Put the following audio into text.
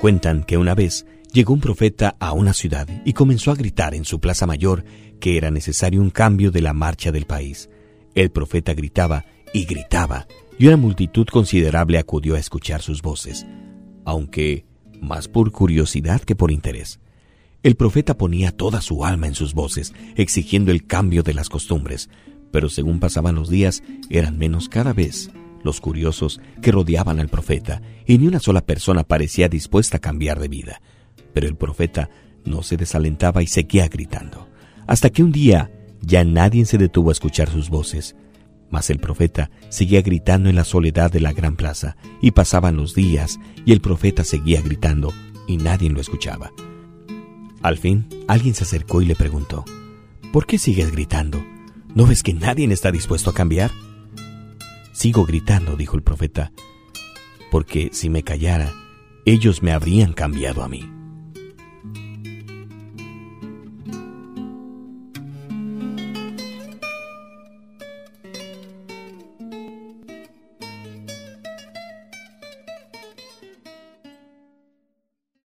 Cuentan que una vez llegó un profeta a una ciudad y comenzó a gritar en su plaza mayor que era necesario un cambio de la marcha del país. El profeta gritaba y gritaba, y una multitud considerable acudió a escuchar sus voces, aunque más por curiosidad que por interés. El profeta ponía toda su alma en sus voces, exigiendo el cambio de las costumbres, pero según pasaban los días eran menos cada vez los curiosos que rodeaban al profeta, y ni una sola persona parecía dispuesta a cambiar de vida. Pero el profeta no se desalentaba y seguía gritando, hasta que un día ya nadie se detuvo a escuchar sus voces. Mas el profeta seguía gritando en la soledad de la gran plaza, y pasaban los días, y el profeta seguía gritando, y nadie lo escuchaba. Al fin, alguien se acercó y le preguntó, ¿Por qué sigues gritando? ¿No ves que nadie está dispuesto a cambiar? Sigo gritando, dijo el profeta, porque si me callara, ellos me habrían cambiado a mí.